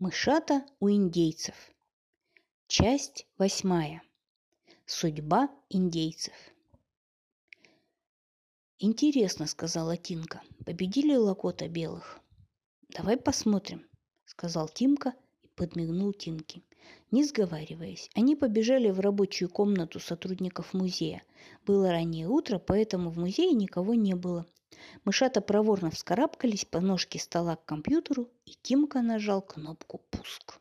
Мышата у индейцев. Часть восьмая. Судьба индейцев. «Интересно», — сказала Тинка. «Победили Лакота белых?» «Давай посмотрим», — сказал Тимка и подмигнул Тинке. Не сговариваясь, они побежали в рабочую комнату сотрудников музея. Было раннее утро, поэтому в музее никого не было. Мышата проворно вскарабкались по ножке стола к компьютеру, и Тимка нажал кнопку «Пуск».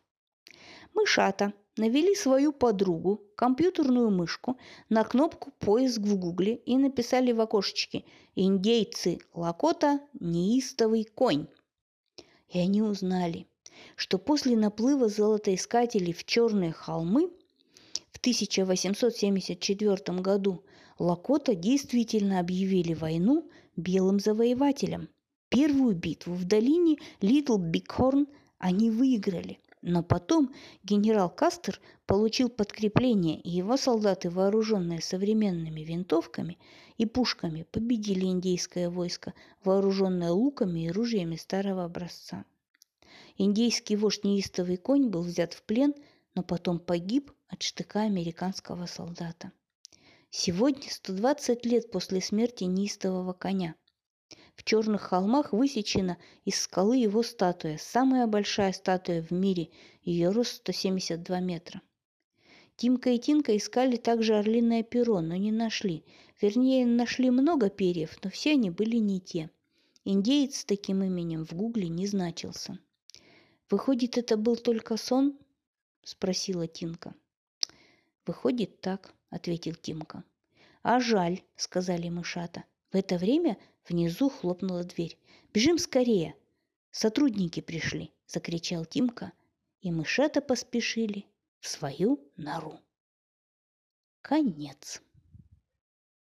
Мышата навели свою подругу, компьютерную мышку, на кнопку «Поиск» в гугле и написали в окошечке «Индейцы Лакота – неистовый конь». И они узнали, что после наплыва золотоискателей в Черные холмы 1874 году Лакота действительно объявили войну белым завоевателям. Первую битву в долине Литл Бигхорн они выиграли. Но потом генерал Кастер получил подкрепление, и его солдаты, вооруженные современными винтовками и пушками, победили индейское войско, вооруженное луками и ружьями старого образца. Индейский вождь неистовый конь был взят в плен, но потом погиб от штыка американского солдата. Сегодня 120 лет после смерти неистового коня. В черных холмах высечена из скалы его статуя, самая большая статуя в мире, ее рост 172 метра. Тимка и Тинка искали также орлиное перо, но не нашли. Вернее, нашли много перьев, но все они были не те. Индеец с таким именем в гугле не значился. «Выходит, это был только сон?» – спросила Тинка. «Выходит так», – ответил Тимка. «А жаль», – сказали мышата. В это время внизу хлопнула дверь. «Бежим скорее!» «Сотрудники пришли!» – закричал Тимка, и мышата поспешили в свою нору. Конец.